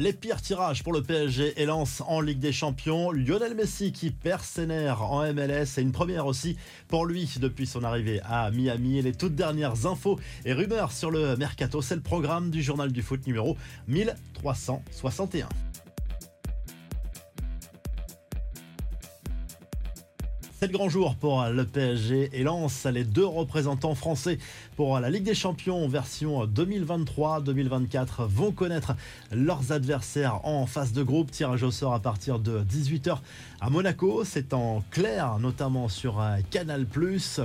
Les pires tirages pour le PSG et Lens en Ligue des Champions. Lionel Messi qui perd ses nerfs en MLS et une première aussi pour lui depuis son arrivée à Miami. Les toutes dernières infos et rumeurs sur le mercato, c'est le programme du journal du foot numéro 1361. C'est le grand jour pour le PSG et Lens, les deux représentants français pour la Ligue des Champions version 2023-2024 vont connaître leurs adversaires en phase de groupe. Tirage au sort à partir de 18h à Monaco. C'est en clair, notamment sur Canal+.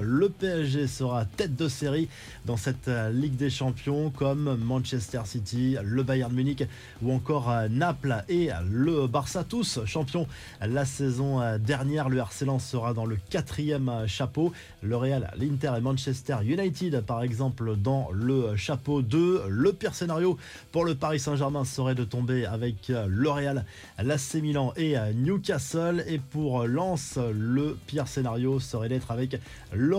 Le PSG sera tête de série dans cette Ligue des Champions comme Manchester City, le Bayern Munich ou encore Naples et le Barça, tous champions la saison dernière. Le RC Lens sera dans le quatrième chapeau. Le l'Inter et Manchester United, par exemple, dans le chapeau 2. Le pire scénario pour le Paris Saint-Germain serait de tomber avec le Real, l'AC Milan et Newcastle. Et pour Lens, le pire scénario serait d'être avec le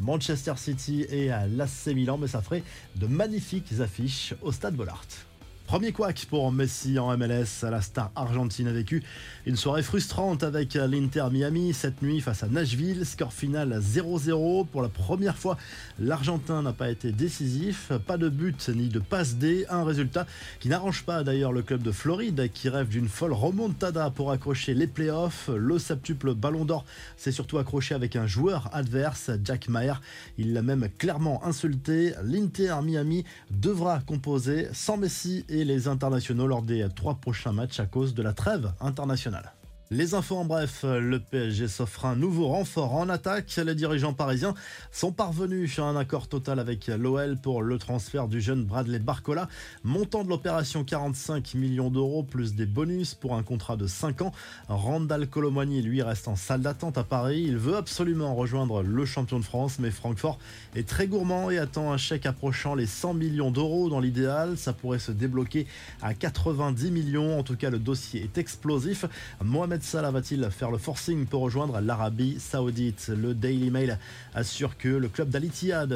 Manchester City et l'AC Milan. Mais ça ferait de magnifiques affiches au Stade Bollard. Premier couac pour Messi en MLS. La star argentine a vécu une soirée frustrante avec l'Inter Miami cette nuit face à Nashville. Score final 0-0. Pour la première fois, l'Argentin n'a pas été décisif. Pas de but ni de passe D. Un résultat qui n'arrange pas d'ailleurs le club de Floride qui rêve d'une folle remontada pour accrocher les playoffs. Le septuple ballon d'or s'est surtout accroché avec un joueur adverse, Jack Maher. Il l'a même clairement insulté. L'Inter Miami devra composer sans Messi et les internationaux lors des trois prochains matchs à cause de la trêve internationale. Les infos en bref, le PSG s'offre un nouveau renfort en attaque. Les dirigeants parisiens sont parvenus à un accord total avec l'OL pour le transfert du jeune Bradley Barcola. Montant de l'opération 45 millions d'euros plus des bonus pour un contrat de 5 ans. Randall Colomani lui reste en salle d'attente à Paris. Il veut absolument rejoindre le champion de France, mais Francfort est très gourmand et attend un chèque approchant les 100 millions d'euros dans l'idéal. Ça pourrait se débloquer à 90 millions. En tout cas, le dossier est explosif. Mohamed Salah va-t-il faire le forcing pour rejoindre l'Arabie Saoudite? Le Daily Mail assure que le club d'Al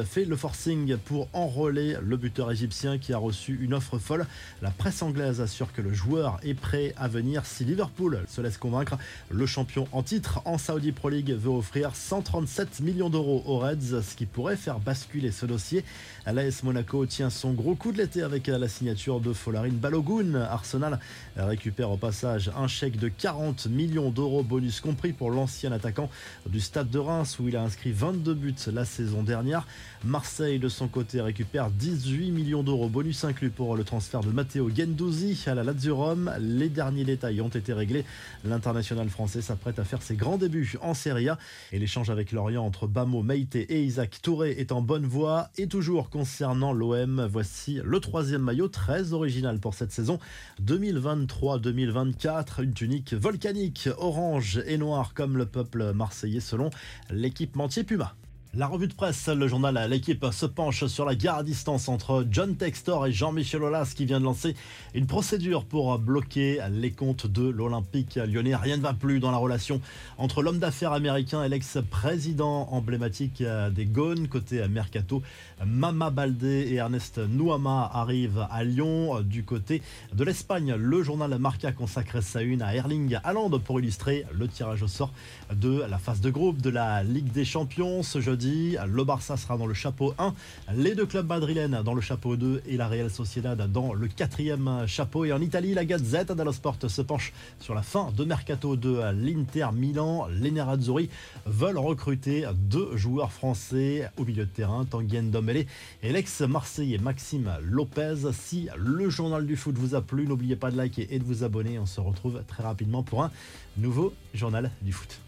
fait le forcing pour enrôler le buteur égyptien qui a reçu une offre folle. La presse anglaise assure que le joueur est prêt à venir si Liverpool se laisse convaincre. Le champion en titre en Saudi Pro League veut offrir 137 millions d'euros aux Reds, ce qui pourrait faire basculer ce dossier. L'AS Monaco tient son gros coup de l'été avec la signature de Folarin Balogun. Arsenal récupère au passage un chèque de 40 millions d'euros, bonus compris pour l'ancien attaquant du Stade de Reims où il a inscrit 22 buts la saison dernière. Marseille de son côté récupère 18 millions d'euros, bonus inclus pour le transfert de Matteo Gendouzi à la Lazio. Les derniers détails ont été réglés. L'international français s'apprête à faire ses grands débuts en Serie A et l'échange avec Lorient entre Bamo Meite et Isaac Touré est en bonne voie. Et toujours concernant l'OM, voici le troisième maillot très original pour cette saison 2023-2024, une tunique volcanique orange et noir comme le peuple marseillais selon l'équipementier Puma. La revue de presse, le journal L'équipe se penche sur la guerre à distance entre John Textor et Jean-Michel Aulas qui vient de lancer une procédure pour bloquer les comptes de l'Olympique lyonnais. Rien ne va plus dans la relation entre l'homme d'affaires américain et l'ex-président emblématique des Gones. Côté Mercato, Mama Baldé et Ernest Nouama arrivent à Lyon. Du côté de l'Espagne, le journal Marca consacre sa une à Erling Haaland pour illustrer le tirage au sort de la phase de groupe de la Ligue des Champions. Ce jeudi, le Barça sera dans le chapeau 1, les deux clubs madrilènes dans le chapeau 2 et la Real Sociedad dans le quatrième chapeau. Et en Italie, la Gazette dello Sport se penche sur la fin de mercato de l'Inter Milan. Les Nerazzurri veulent recruter deux joueurs français au milieu de terrain, Tanguy Ndombele et l'ex-marseillais Maxime Lopez. Si le journal du foot vous a plu, n'oubliez pas de liker et de vous abonner. On se retrouve très rapidement pour un nouveau journal du foot.